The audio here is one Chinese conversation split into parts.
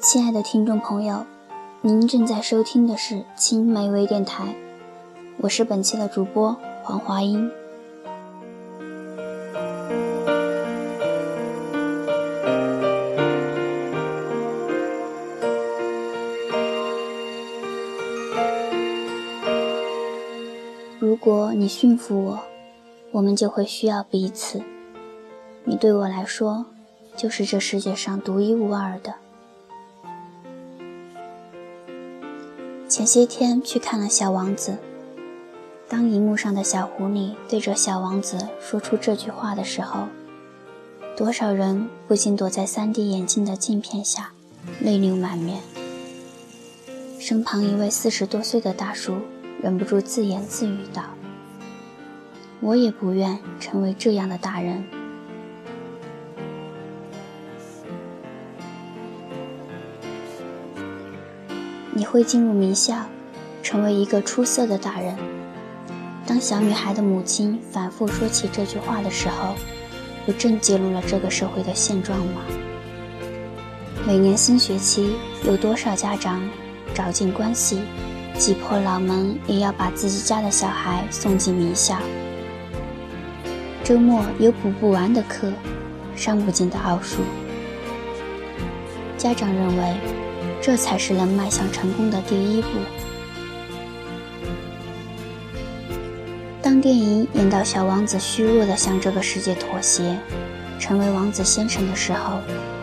亲爱的听众朋友，您正在收听的是青梅微电台，我是本期的主播黄华英。如果你驯服我，我们就会需要彼此。你对我来说，就是这世界上独一无二的。前些天去看了《小王子》，当荧幕上的小狐狸对着小王子说出这句话的时候，多少人不禁躲在 3D 眼镜的镜片下，泪流满面。身旁一位四十多岁的大叔忍不住自言自语道：“我也不愿成为这样的大人。”你会进入名校，成为一个出色的大人。当小女孩的母亲反复说起这句话的时候，不正揭露了这个社会的现状吗？每年新学期，有多少家长找尽关系，挤破脑门也要把自己家的小孩送进名校？周末有补不完的课，上不尽的奥数。家长认为。这才是能迈向成功的第一步。当电影演到小王子虚弱地向这个世界妥协，成为王子先生的时候，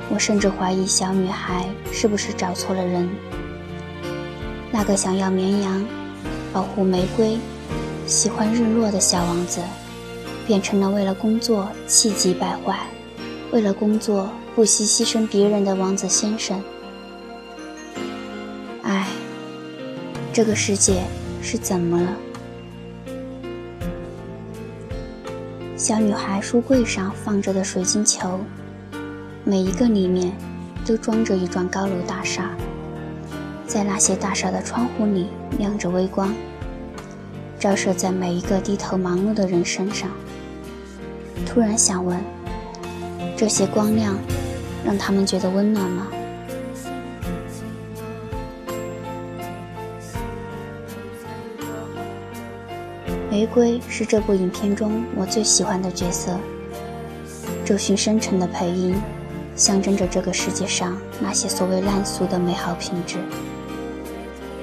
我甚至怀疑小女孩是不是找错了人。那个想要绵羊、保护玫瑰、喜欢日落的小王子，变成了为了工作气急败坏、为了工作不惜牺牲别人的王子先生。这个世界是怎么了？小女孩书柜上放着的水晶球，每一个里面都装着一幢高楼大厦，在那些大厦的窗户里亮着微光，照射在每一个低头忙碌的人身上。突然想问：这些光亮让他们觉得温暖吗？玫瑰是这部影片中我最喜欢的角色。周迅深沉的配音，象征着这个世界上那些所谓烂俗的美好品质。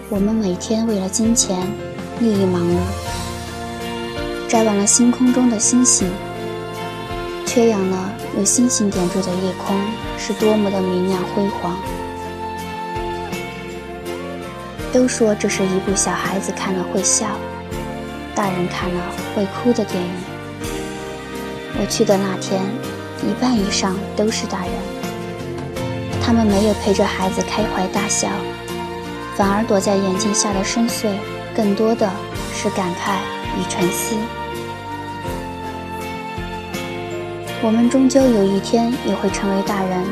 我们每天为了金钱、利益忙碌，摘完了星空中的星星，缺氧了由星星点缀的夜空是多么的明亮辉煌。都说这是一部小孩子看了会笑。大人看了会哭的电影。我去的那天，一半以上都是大人，他们没有陪着孩子开怀大笑，反而躲在眼镜下的深邃，更多的是感慨与沉思。我们终究有一天也会成为大人，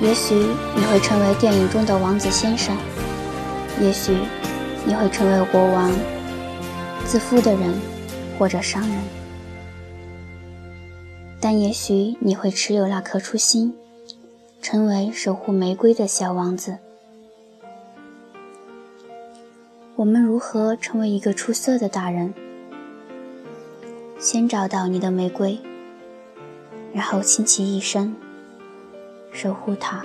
也许你会成为电影中的王子先生，也许你会成为国王。自负的人，或者商人，但也许你会持有那颗初心，成为守护玫瑰的小王子。我们如何成为一个出色的大人？先找到你的玫瑰，然后倾其一生，守护它。